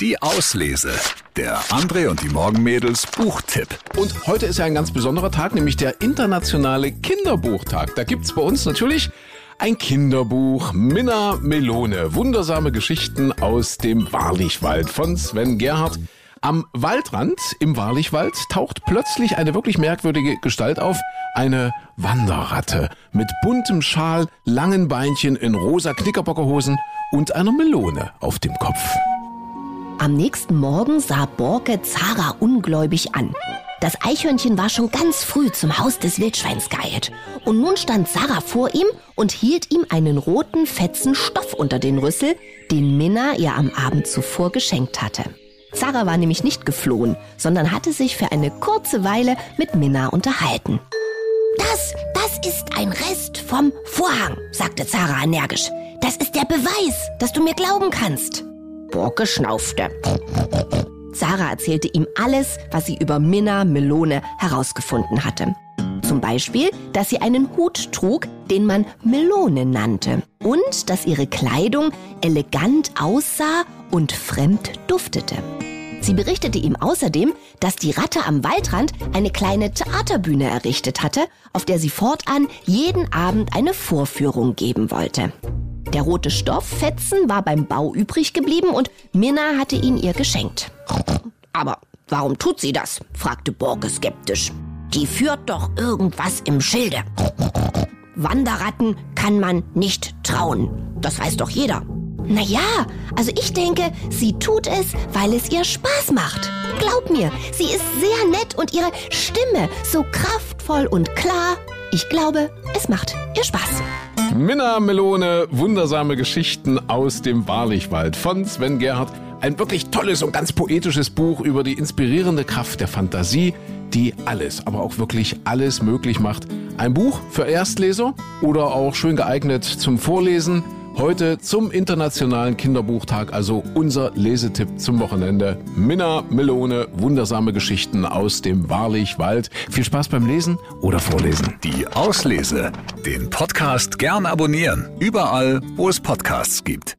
Die Auslese. Der André und die Morgenmädels Buchtipp. Und heute ist ja ein ganz besonderer Tag, nämlich der internationale Kinderbuchtag. Da gibt's bei uns natürlich ein Kinderbuch, Minna Melone, wundersame Geschichten aus dem Wahrlichwald von Sven Gerhardt. Am Waldrand im Wahrlichwald taucht plötzlich eine wirklich merkwürdige Gestalt auf. Eine Wanderratte mit buntem Schal, langen Beinchen in rosa Knickerbockerhosen und einer Melone auf dem Kopf. Am nächsten Morgen sah Borke Zara ungläubig an. Das Eichhörnchen war schon ganz früh zum Haus des Wildschweins geeilt. Und nun stand Sarah vor ihm und hielt ihm einen roten Fetzen Stoff unter den Rüssel, den Minna ihr am Abend zuvor geschenkt hatte. Sarah war nämlich nicht geflohen, sondern hatte sich für eine kurze Weile mit Minna unterhalten. Das, das ist ein Rest vom Vorhang, sagte Sarah energisch. Das ist der Beweis, dass du mir glauben kannst. Borke schnaufte. Sarah erzählte ihm alles, was sie über Minna Melone herausgefunden hatte. Zum Beispiel, dass sie einen Hut trug, den man Melone nannte. Und dass ihre Kleidung elegant aussah und fremd duftete. Sie berichtete ihm außerdem, dass die Ratte am Waldrand eine kleine Theaterbühne errichtet hatte, auf der sie fortan jeden Abend eine Vorführung geben wollte. Der rote Stofffetzen war beim Bau übrig geblieben und Minna hatte ihn ihr geschenkt. Aber warum tut sie das? fragte Borke skeptisch. Die führt doch irgendwas im Schilde. Wanderratten kann man nicht trauen. Das weiß doch jeder. Naja, also ich denke, sie tut es, weil es ihr Spaß macht. Glaub mir, sie ist sehr nett und ihre Stimme so kraftvoll und klar. Ich glaube, es macht ihr Spaß. Minna Melone, wundersame Geschichten aus dem Wahrlichwald von Sven Gerhardt. Ein wirklich tolles und ganz poetisches Buch über die inspirierende Kraft der Fantasie, die alles, aber auch wirklich alles möglich macht. Ein Buch für Erstleser oder auch schön geeignet zum Vorlesen. Heute zum Internationalen Kinderbuchtag, also unser Lesetipp zum Wochenende. Minna Melone, wundersame Geschichten aus dem Wahrlichwald. Viel Spaß beim Lesen oder Vorlesen. Die Auslese. Den Podcast gern abonnieren. Überall, wo es Podcasts gibt.